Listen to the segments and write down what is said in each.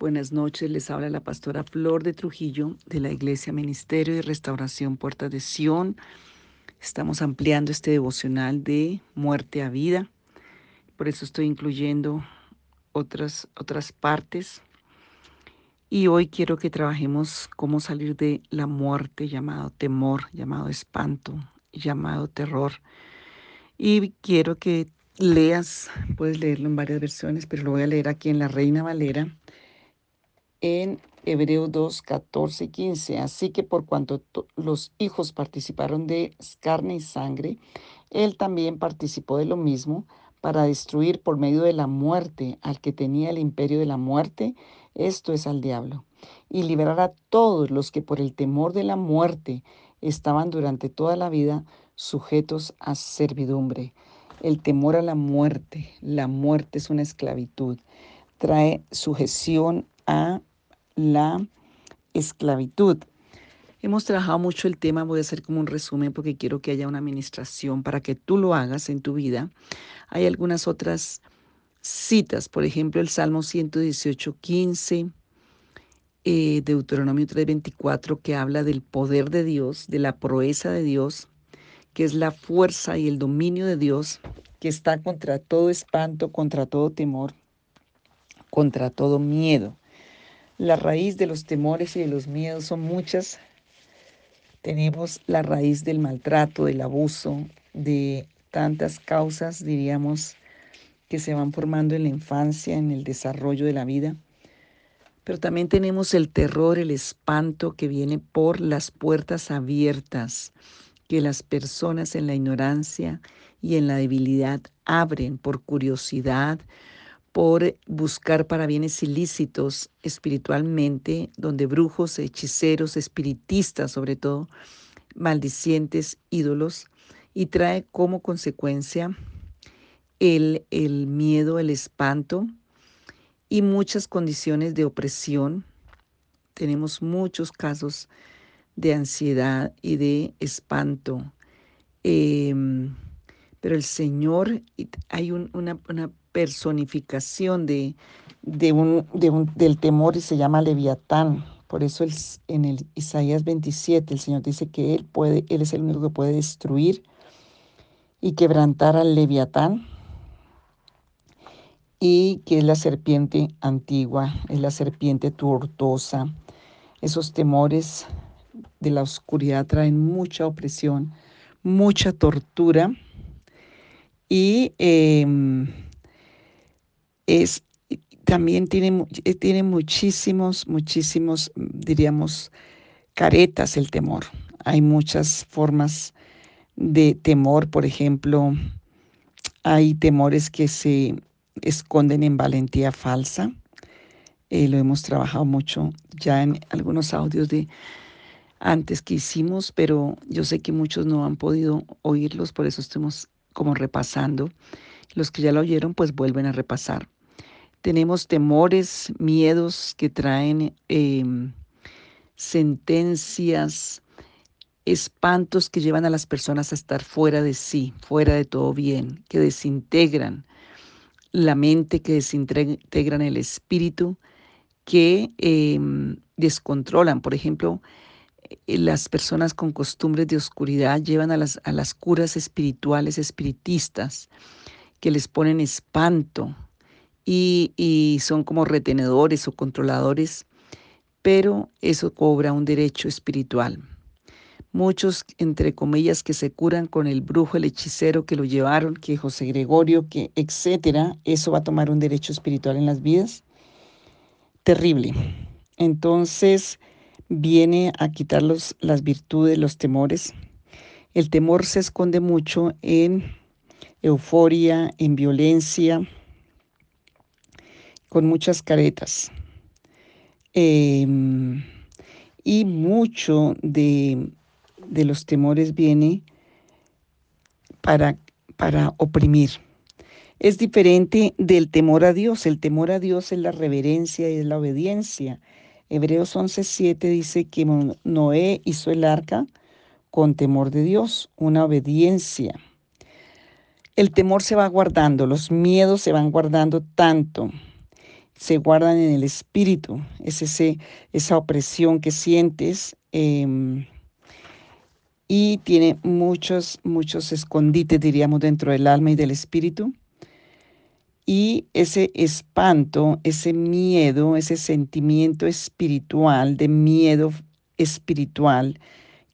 Buenas noches, les habla la pastora Flor de Trujillo de la Iglesia Ministerio y Restauración Puerta de Sion. Estamos ampliando este devocional de muerte a vida, por eso estoy incluyendo otras, otras partes. Y hoy quiero que trabajemos cómo salir de la muerte llamado temor, llamado espanto, llamado terror. Y quiero que leas, puedes leerlo en varias versiones, pero lo voy a leer aquí en la Reina Valera, en Hebreo 2, 14 y 15. Así que por cuanto los hijos participaron de carne y sangre, él también participó de lo mismo para destruir por medio de la muerte al que tenía el imperio de la muerte, esto es al diablo, y liberar a todos los que por el temor de la muerte estaban durante toda la vida sujetos a servidumbre. El temor a la muerte, la muerte es una esclavitud, trae sujeción a la esclavitud. Hemos trabajado mucho el tema, voy a hacer como un resumen porque quiero que haya una administración para que tú lo hagas en tu vida. Hay algunas otras citas, por ejemplo, el Salmo 118, 15, eh, Deuteronomio 3:24, que habla del poder de Dios, de la proeza de Dios, que es la fuerza y el dominio de Dios, que está contra todo espanto, contra todo temor, contra todo miedo. La raíz de los temores y de los miedos son muchas. Tenemos la raíz del maltrato, del abuso, de tantas causas, diríamos, que se van formando en la infancia, en el desarrollo de la vida. Pero también tenemos el terror, el espanto que viene por las puertas abiertas, que las personas en la ignorancia y en la debilidad abren por curiosidad, por buscar para bienes ilícitos espiritualmente, donde brujos, hechiceros, espiritistas sobre todo, maldicientes, ídolos, y trae como consecuencia el, el miedo, el espanto y muchas condiciones de opresión. Tenemos muchos casos de ansiedad y de espanto. Em, pero el Señor, hay una, personificación de, de un, del temor y se llama Leviatán. Por eso en el Isaías 27 el Señor dice que Él, puede, él es el único que puede destruir y quebrantar al Leviatán y que es la serpiente antigua, es la serpiente tortosa. Esos temores de la oscuridad traen mucha opresión, mucha tortura y em, es, también tiene, eh, tiene muchísimos, muchísimos, diríamos, caretas el temor. Hay muchas formas de temor, por ejemplo, hay temores que se esconden en valentía falsa. Eh, lo hemos trabajado mucho ya en algunos audios de antes que hicimos, pero yo sé que muchos no han podido oírlos, por eso estamos como repasando. Los que ya lo oyeron, pues vuelven a repasar. Tenemos temores, miedos que traen em, sentencias, espantos que llevan a las personas a estar fuera de sí, fuera de todo bien, que desintegran la mente, que desintegran el espíritu, que em, descontrolan. Por ejemplo, eh, las personas con costumbres de oscuridad llevan a las, a las curas espirituales, espiritistas, que les ponen espanto y, y son como retenedores o controladores, pero eso cobra un derecho espiritual. Muchos, entre comillas, que se curan con el brujo, el hechicero que lo llevaron, que José Gregorio, que etcétera, eso va a tomar un derecho espiritual en las vidas. Terrible. Entonces, viene a quitar las virtudes, los temores. El temor se esconde mucho en euforia, en violencia, con muchas caretas. Em, y mucho de, de, los temores viene para, para oprimir. Es diferente del temor a Dios. El temor a Dios es la reverencia y es la obediencia. Hebreos 11:7 dice que Noé hizo el arca con temor de Dios, una obediencia. El temor se va guardando, los miedos se van guardando tanto se guardan en el espíritu, es ese, esa opresión que sientes em, y tiene muchos, muchos escondites, diríamos, dentro del alma y del espíritu. Y ese espanto, ese miedo, ese sentimiento espiritual, de miedo espiritual,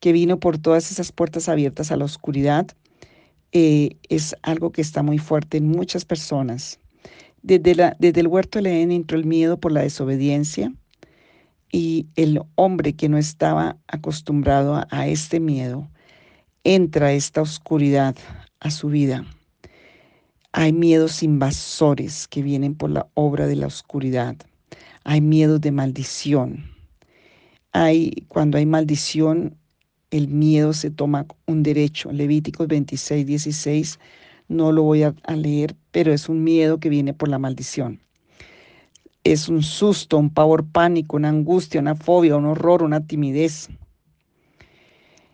que vino por todas esas puertas abiertas a la oscuridad, eh, es algo que está muy fuerte en muchas personas. Desde, el huerto de Edén entró el miedo por la desobediencia y el hombre que no estaba acostumbrado a, a este miedo entra esta oscuridad a su vida. Hay miedos invasores que vienen por la obra de la oscuridad. Hay miedos de maldición. Hay, cuando hay maldición, el miedo se toma un derecho. Levíticos 26, 16, no lo voy a, leer, pero es un miedo que viene por la maldición. Es un susto, un pavor pánico, una angustia, una fobia, un horror, una timidez.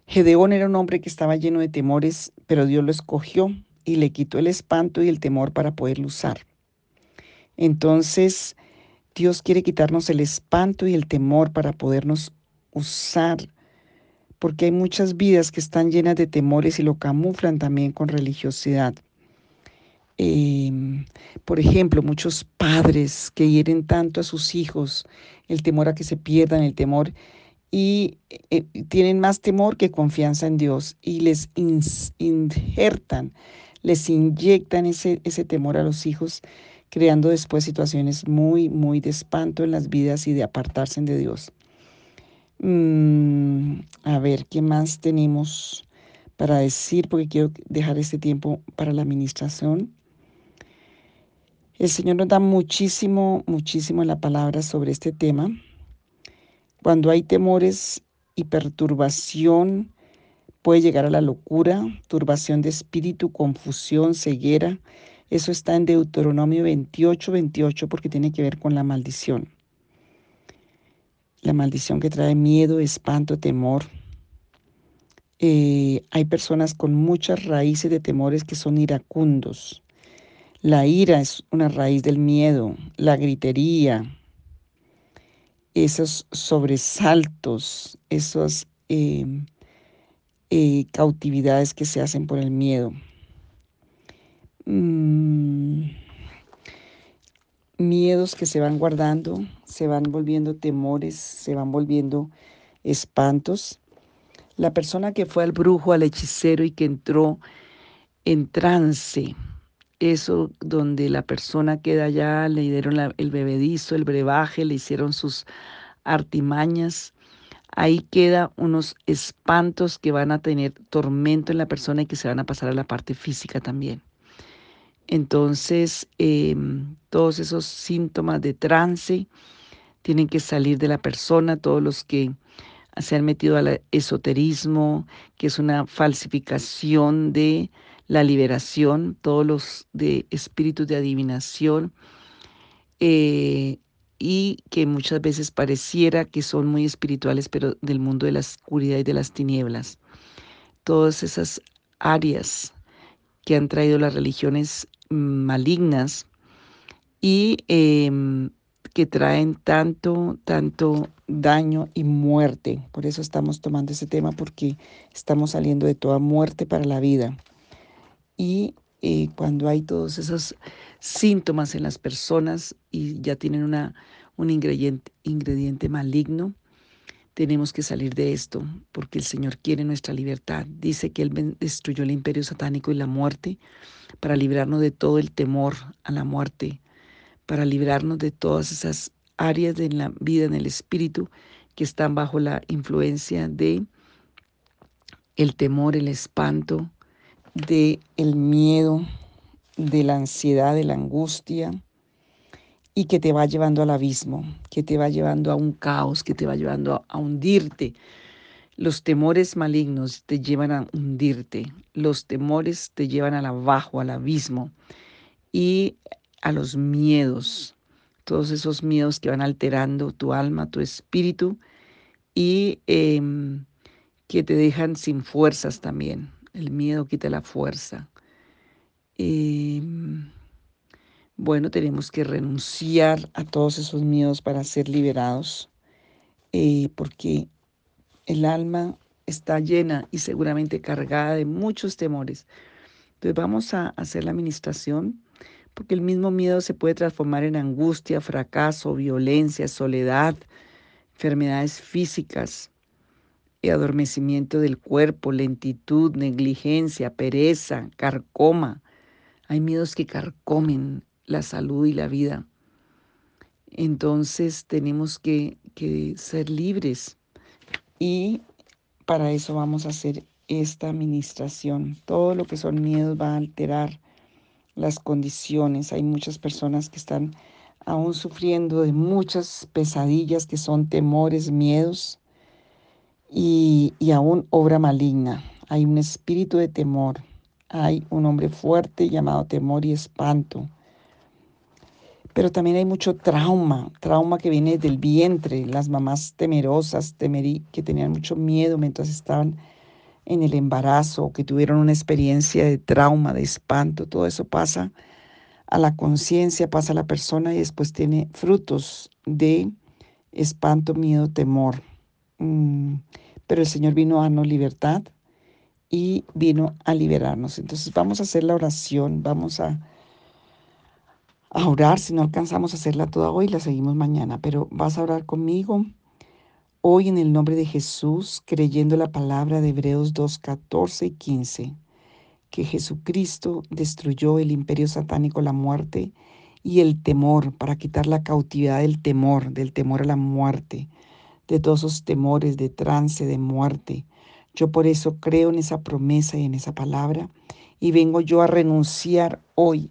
Gedeón era un hombre que estaba lleno de temores, pero Dios lo escogió y le quitó el espanto y el temor para poderlo usar. Entonces, Dios quiere quitarnos el espanto y el temor para podernos usar porque hay muchas vidas que están llenas de temores y lo camuflan también con religiosidad. Em, por ejemplo, muchos padres que hieren tanto a sus hijos, el temor a que se pierdan, el temor, y eh, tienen más temor que confianza en Dios y les injertan, les inyectan ese, ese temor a los hijos, creando después situaciones muy, muy de espanto en las vidas y de apartarse de Dios. Mm, a ver, ¿qué más tenemos para decir? Porque quiero dejar este tiempo para la administración. El Señor nos da muchísimo, muchísimo la palabra sobre este tema. Cuando hay temores y perturbación, puede llegar a la locura, turbación de espíritu, confusión, ceguera. Eso está en Deuteronomio 28, 28 porque tiene que ver con la maldición la maldición que trae miedo, espanto, temor. Eh, hay personas con muchas raíces de temores que son iracundos. La ira es una raíz del miedo, la gritería, esos sobresaltos, esas em, eh, cautividades que se hacen por el miedo. Mm, miedos que se van guardando, se van volviendo temores, se van volviendo espantos. La persona que fue al brujo, al hechicero y que entró en trance, eso donde la persona queda allá, le dieron el bebedizo, el brebaje, le hicieron sus artimañas, ahí queda unos espantos que van a tener tormento en la persona y que se van a pasar a la parte física también. Entonces, em, todos esos síntomas de trance tienen que salir de la persona, todos los que se han metido al esoterismo, que es una falsificación de la liberación, todos los de espíritus de adivinación, eh, y que muchas veces pareciera que son muy espirituales, pero del mundo de la oscuridad y de las tinieblas. Todas esas áreas que han traído las religiones malignas y em, que traen tanto, tanto daño y muerte. Por eso estamos tomando ese tema, porque estamos saliendo de toda muerte para la vida. Y eh, cuando hay todos esos síntomas en las personas y ya tienen una, un ingrediente, ingrediente maligno, tenemos que salir de esto, porque el Señor quiere nuestra libertad. Dice que Él destruyó el imperio satánico y la muerte para librarnos de todo el temor a la muerte, para librarnos de todas esas áreas de la vida en el espíritu que están bajo la influencia de el temor, el espanto, de el miedo, de la ansiedad, de la angustia, y que te va llevando al abismo, que te va llevando a un caos, que te va llevando a, hundirte. Los temores malignos te llevan a hundirte, los temores te llevan al abajo, al abismo y a los miedos, todos esos miedos que van alterando tu alma, tu espíritu y em, que te dejan sin fuerzas también. El miedo quita la fuerza. Em, Bueno, tenemos que renunciar a todos esos miedos para ser liberados, eh, porque el alma está llena y seguramente cargada de muchos temores. Entonces vamos a hacer la administración porque el mismo miedo se puede transformar en angustia, fracaso, violencia, soledad, enfermedades físicas, adormecimiento del cuerpo, lentitud, negligencia, pereza, carcoma. Hay miedos que carcomen la salud y la vida. Entonces tenemos que, que ser libres y para eso vamos a hacer esta administración. Todo lo que son miedos va a alterar las condiciones. Hay muchas personas que están aún sufriendo de muchas pesadillas que son temores, miedos y, y aún obra maligna. Hay un espíritu de temor. Hay un hombre fuerte llamado temor y espanto. Pero también hay mucho trauma, trauma que viene del vientre, las mamás temerosas, temerí, que tenían mucho miedo mientras estaban en el embarazo, que tuvieron una experiencia de trauma, de espanto, todo eso pasa a la conciencia, pasa a la persona y después tiene frutos de espanto, miedo, temor. Mm, pero el Señor vino a darnos libertad y vino a liberarnos. Entonces vamos a hacer la oración, vamos a, a orar. Si no alcanzamos a hacerla toda hoy, la seguimos mañana, pero vas a orar conmigo Hoy en el nombre de Jesús, creyendo la palabra de Hebreos 2, 14 y 15, que Jesucristo destruyó el imperio satánico, la muerte y el temor, para quitar la cautividad del temor, del temor a la muerte, de todos esos temores de trance, de muerte. Yo por eso creo en esa promesa y en esa palabra y vengo yo a renunciar hoy,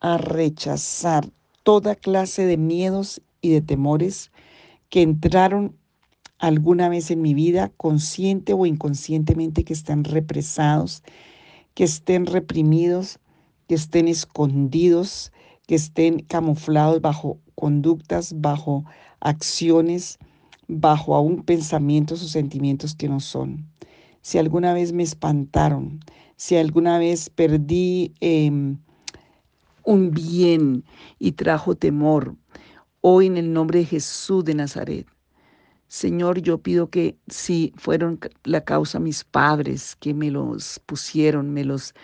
a rechazar toda clase de miedos y de temores que entraron alguna vez en mi vida, consciente o inconscientemente, que están represados, que estén reprimidos, que estén escondidos, que estén camuflados bajo conductas, bajo acciones, bajo aún pensamientos o sentimientos que no son. Si alguna vez me espantaron, si alguna vez perdí em, un bien y trajo temor, hoy en el nombre de Jesús de Nazaret, Señor, yo pido que si fueron la causa mis padres que me los pusieron, me los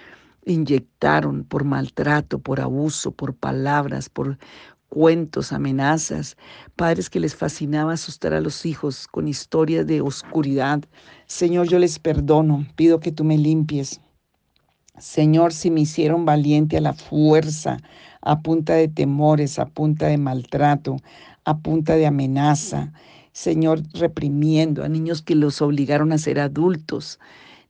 inyectaron por maltrato, por abuso, por palabras, por cuentos, amenazas, padres que les fascinaba asustar a los hijos con historias de oscuridad. Señor, yo les perdono, pido que tú me limpies. Señor, si me hicieron valiente a la fuerza, a punta de temores, a punta de maltrato, a punta de amenaza, Señor, reprimiendo a niños que los obligaron a ser adultos.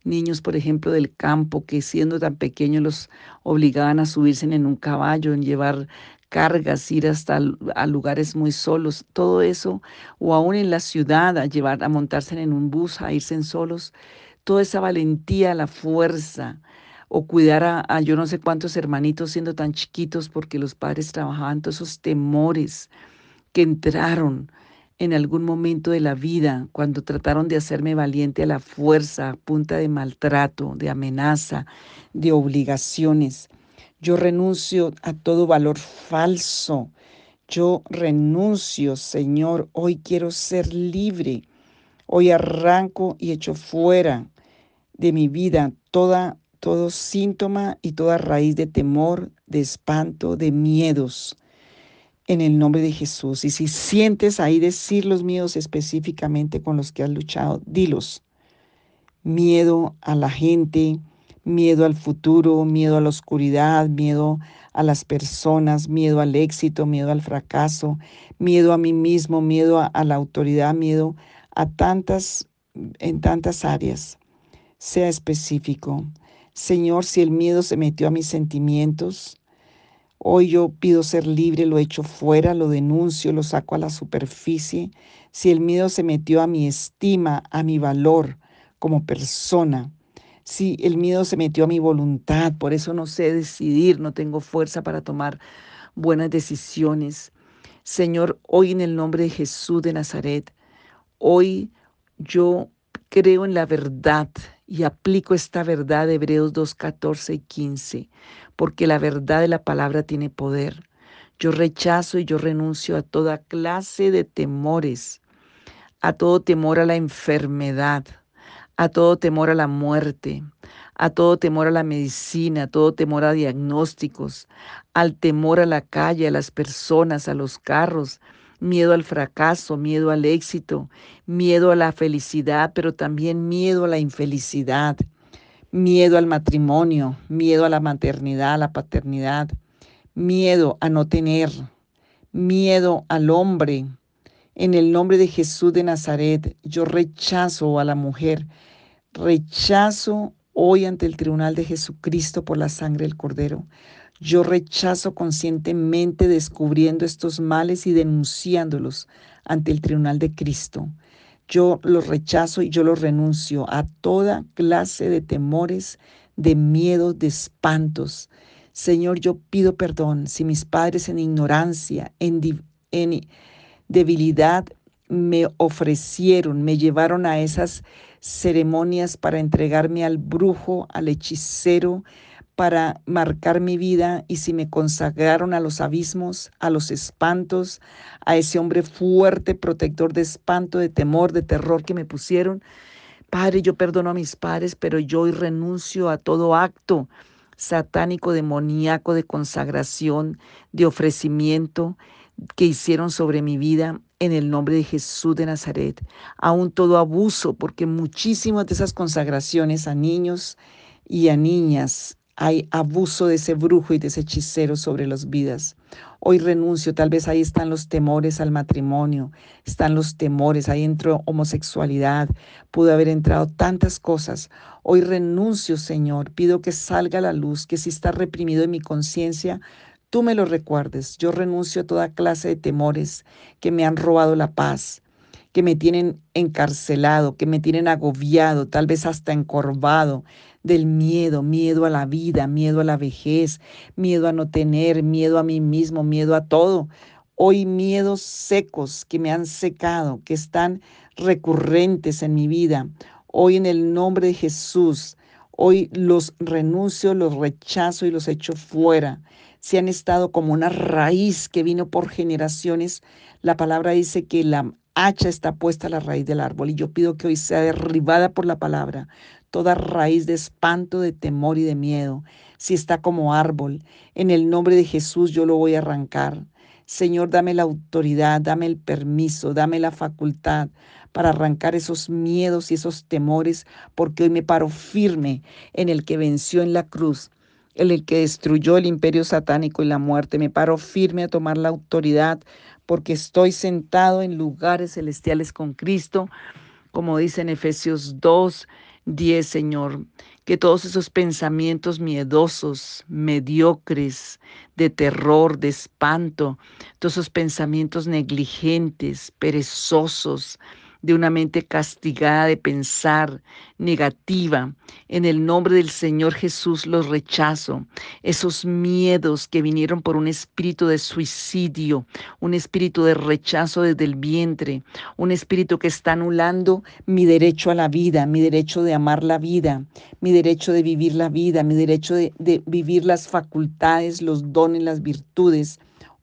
Niños, por ejemplo, del campo que siendo tan pequeños los obligaban a subirse en un caballo, en llevar cargas, ir hasta a lugares muy solos, todo eso, o aún en la ciudad, a llevar, a montarse en un bus, a irse en solos, toda esa valentía, la fuerza, o cuidar a, a, yo no sé cuántos hermanitos siendo tan chiquitos porque los padres trabajaban, todos esos temores que entraron en algún momento de la vida, cuando trataron de hacerme valiente a la fuerza, punta de maltrato, de amenaza, de obligaciones. Yo renuncio a todo valor falso. Yo renuncio, Señor, hoy quiero ser libre. Hoy arranco y echo fuera de mi vida toda todo síntoma y toda raíz de temor, de espanto, de miedos en el nombre de Jesús. Y si sientes ahí decir los miedos específicamente con los que has luchado, dilos. Miedo a la gente, miedo al futuro, miedo a la oscuridad, miedo a las personas, miedo al éxito, miedo al fracaso, miedo a mí mismo, miedo a, a la autoridad, miedo a tantas, en tantas áreas. Sea específico. Señor, si el miedo se metió a mis sentimientos, Hoy yo pido ser libre, lo echo fuera, lo denuncio, lo saco a la superficie. Si el miedo se metió a mi estima, a mi valor como persona, si el miedo se metió a mi voluntad, por eso no sé decidir, no tengo fuerza para tomar buenas decisiones. Señor, hoy en el nombre de Jesús de Nazaret, hoy yo creo en la verdad y aplico esta verdad de Hebreos 2, 14 y 15, porque la verdad de la palabra tiene poder. Yo rechazo y yo renuncio a toda clase de temores, a todo temor a la enfermedad, a todo temor a la muerte, a todo temor a la medicina, a todo temor a diagnósticos, al temor a la calle, a las personas, a los carros, miedo al fracaso, miedo al éxito, miedo a la felicidad, pero también miedo a la infelicidad, miedo al matrimonio, miedo a la maternidad, a la paternidad, miedo a no tener, miedo al hombre. En el nombre de Jesús de Nazaret, yo rechazo a la mujer, rechazo hoy ante el tribunal de Jesucristo por la sangre del Cordero. Yo rechazo conscientemente descubriendo estos males y denunciándolos ante el tribunal de Cristo. Yo los rechazo y yo los renuncio a toda clase de temores, de miedos, de espantos. Señor, yo pido perdón si mis padres en ignorancia, en, en debilidad, me ofrecieron, me llevaron a esas ceremonias para entregarme al brujo, al hechicero, para marcar mi vida y si me consagraron a los abismos, a los espantos, a ese hombre fuerte, protector de espanto, de temor, de terror que me pusieron. Padre, yo perdono a mis padres, pero yo hoy renuncio a todo acto satánico, demoníaco, de consagración, de ofrecimiento que hicieron sobre mi vida en el nombre de Jesús de Nazaret. Aún todo abuso, porque muchísimas de esas consagraciones a niños y a niñas hay abuso de ese brujo y de ese hechicero sobre las vidas. Hoy renuncio, tal vez ahí están los temores al matrimonio, están los temores, ahí entró homosexualidad, pudo haber entrado tantas cosas. Hoy renuncio, Señor, pido que salga la luz, que si está reprimido en mi conciencia, tú me lo recuerdes. Yo renuncio a toda clase de temores que me han robado la paz, que me tienen encarcelado, que me tienen agobiado, tal vez hasta encorvado del miedo, miedo a la vida, miedo a la vejez, miedo a no tener, miedo a mí mismo, miedo a todo. Hoy miedos secos que me han secado, que están recurrentes en mi vida. Hoy en el nombre de Jesús, hoy los renuncio, los rechazo y los echo fuera. Si han estado como una raíz que vino por generaciones, la palabra dice que la hacha está puesta a la raíz del árbol y yo pido que hoy sea derribada por la palabra toda raíz de espanto, de temor y de miedo. Si está como árbol, en el nombre de Jesús yo lo voy a arrancar. Señor, dame la autoridad, dame el permiso, dame la facultad para arrancar esos miedos y esos temores, porque hoy me paro firme en el que venció en la cruz en el que destruyó el imperio satánico y la muerte. Me paro firme a tomar la autoridad porque estoy sentado en lugares celestiales con Cristo, como dice en Efesios 2, 10, Señor. Que todos esos pensamientos miedosos, mediocres, de terror, de espanto, todos esos pensamientos negligentes, perezosos, de una mente castigada de pensar negativa. En el nombre del Señor Jesús los rechazo. Esos miedos que vinieron por un espíritu de suicidio, un espíritu de rechazo desde el vientre, un espíritu que está anulando mi derecho a la vida, mi derecho de amar la vida, mi derecho de vivir la vida, mi derecho de, vivir las facultades, los dones, las virtudes.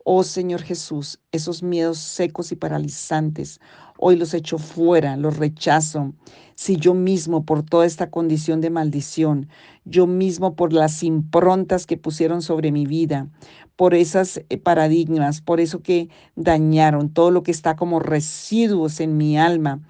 Oh Señor Jesús, esos miedos secos y paralizantes, hoy los echo fuera, los rechazo. Si yo mismo por toda esta condición de maldición, yo mismo por las improntas que pusieron sobre mi vida, por esas eh, paradigmas, por eso que dañaron todo lo que está como residuos en mi alma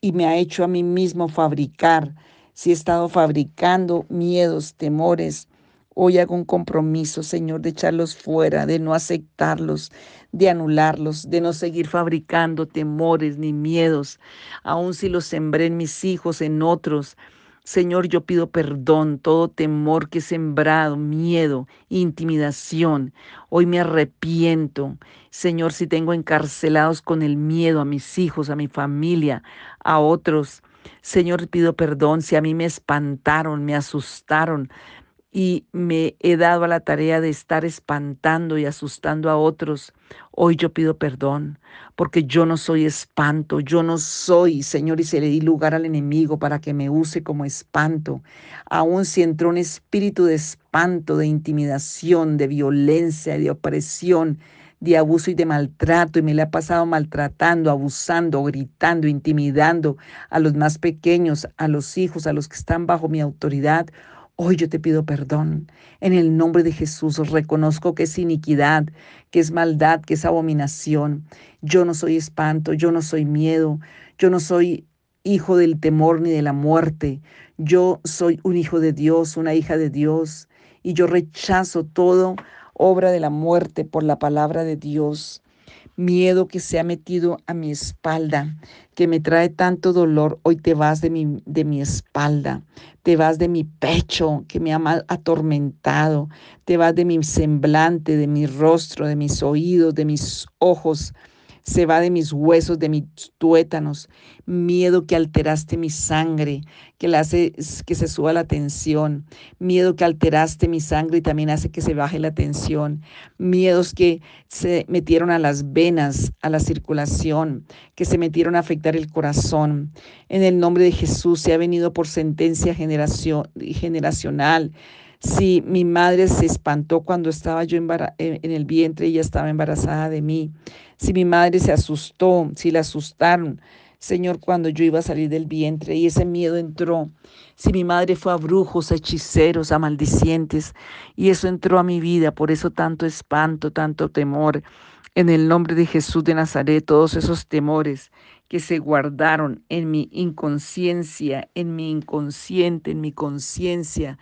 y me ha hecho a mí mismo fabricar, si he estado fabricando miedos, temores, Hoy hago un compromiso, Señor, de echarlos fuera, de no aceptarlos, de anularlos, de no seguir fabricando temores ni miedos, aun si los sembré en mis hijos, en otros. Señor, yo pido perdón, todo temor que he sembrado, miedo, intimidación. Hoy me arrepiento. Señor, si tengo encarcelados con el miedo a mis hijos, a mi familia, a otros. Señor, pido perdón si a mí me espantaron, me asustaron, y me he dado a la tarea de estar espantando y asustando a otros, hoy yo pido perdón, porque yo no soy espanto, yo no soy, Señor, y se le di lugar al enemigo para que me use como espanto. Aun si entró un espíritu de espanto, de intimidación, de violencia, de opresión, de abuso y de maltrato y me la he pasado maltratando, abusando, gritando, intimidando a los más pequeños, a los hijos, a los que están bajo mi autoridad, Hoy yo te pido perdón. En el nombre de Jesús reconozco que es iniquidad, que es maldad, que es abominación. Yo no soy espanto, yo no soy miedo, yo no soy hijo del temor ni de la muerte. Yo soy un hijo de Dios, una hija de Dios, y yo rechazo todo obra de la muerte por la palabra de Dios miedo que se ha metido a mi espalda, que me trae tanto dolor, hoy te vas de mi, de mi espalda, te vas de mi pecho que me ha atormentado, te vas de mi semblante, de mi rostro, de mis oídos, de mis ojos se va de mis huesos, de mis tuétanos, miedo que alteraste mi sangre, que le hace que se suba la tensión, miedo que alteraste mi sangre y también hace que se baje la tensión, miedos que se metieron a las venas, a la circulación, que se metieron a afectar el corazón. En el nombre de Jesús se ha venido por sentencia generacional si mi madre se espantó cuando estaba yo en el vientre ella estaba embarazada de mí. Si mi madre se asustó, si la asustaron, Señor, cuando yo iba a salir del vientre y ese miedo entró. Si mi madre fue a brujos, a hechiceros, a maldicientes y eso entró a mi vida, por eso tanto espanto, tanto temor. En el nombre de Jesús de Nazaret, todos esos temores que se guardaron en mi inconsciencia, en mi inconsciente, en mi conciencia,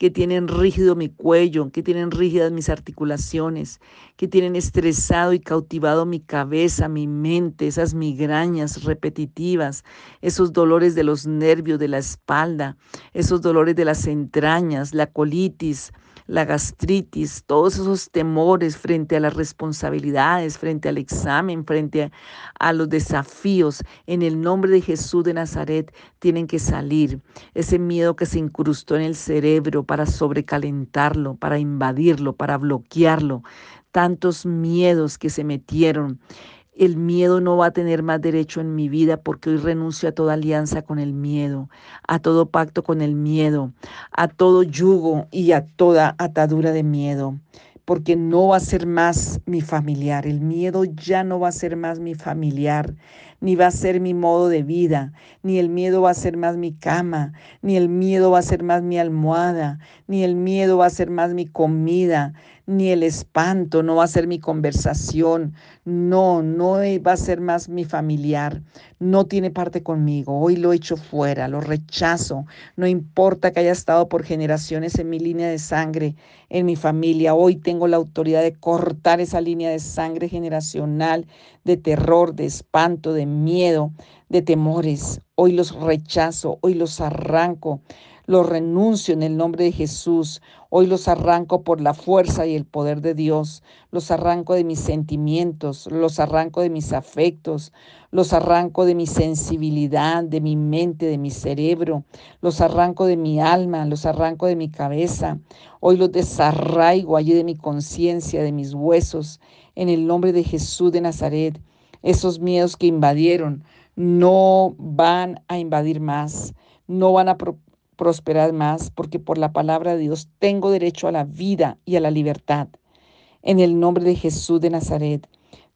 que tienen rígido mi cuello, que tienen rígidas mis articulaciones, que tienen estresado y cautivado mi cabeza, mi mente, esas migrañas repetitivas, esos dolores de los nervios, de la espalda, esos dolores de las entrañas, la colitis, la gastritis, todos esos temores frente a las responsabilidades, frente al examen, frente a, los desafíos, en el nombre de Jesús de Nazaret, tienen que salir. Ese miedo que se incrustó en el cerebro para sobrecalentarlo, para invadirlo, para bloquearlo, tantos miedos que se metieron el miedo no va a tener más derecho en mi vida porque hoy renuncio a toda alianza con el miedo, a todo pacto con el miedo, a todo yugo y a toda atadura de miedo porque no va a ser más mi familiar. El miedo ya no va a ser más mi familiar, ni va a ser mi modo de vida, ni el miedo va a ser más mi cama, ni el miedo va a ser más mi almohada, ni el miedo va a ser más mi comida, ni el espanto no va a ser mi conversación. No, no va a ser más mi familiar. No tiene parte conmigo. Hoy lo echo fuera, lo rechazo. No importa que haya estado por generaciones en mi línea de sangre, en mi familia. Hoy tengo la autoridad de cortar esa línea de sangre generacional, de terror, de espanto, de miedo, de temores. Hoy los rechazo, hoy los arranco. Los renuncio en el nombre de Jesús. Hoy los arranco por la fuerza y el poder de Dios. Los arranco de mis sentimientos, los arranco de mis afectos, los arranco de mi sensibilidad, de mi mente, de mi cerebro, los arranco de mi alma, los arranco de mi cabeza. Hoy los desarraigo allí de mi conciencia, de mis huesos, en el nombre de Jesús de Nazaret. Esos miedos que invadieron no van a invadir más, no van a prosperar más, porque por la palabra de Dios tengo derecho a la vida y a la libertad. En el nombre de Jesús de Nazaret,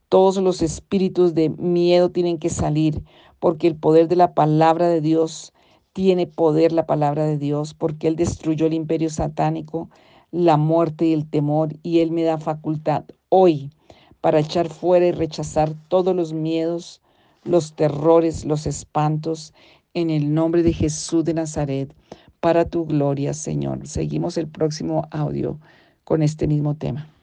todos los espíritus de miedo tienen que salir, porque el poder de la palabra de Dios tiene poder la palabra de Dios, porque Él destruyó el imperio satánico, la muerte y el temor, y Él me da facultad hoy para echar fuera y rechazar todos los miedos, los terrores, los espantos en el nombre de Jesús de Nazaret, para tu gloria, Señor. Seguimos el próximo audio con este mismo tema.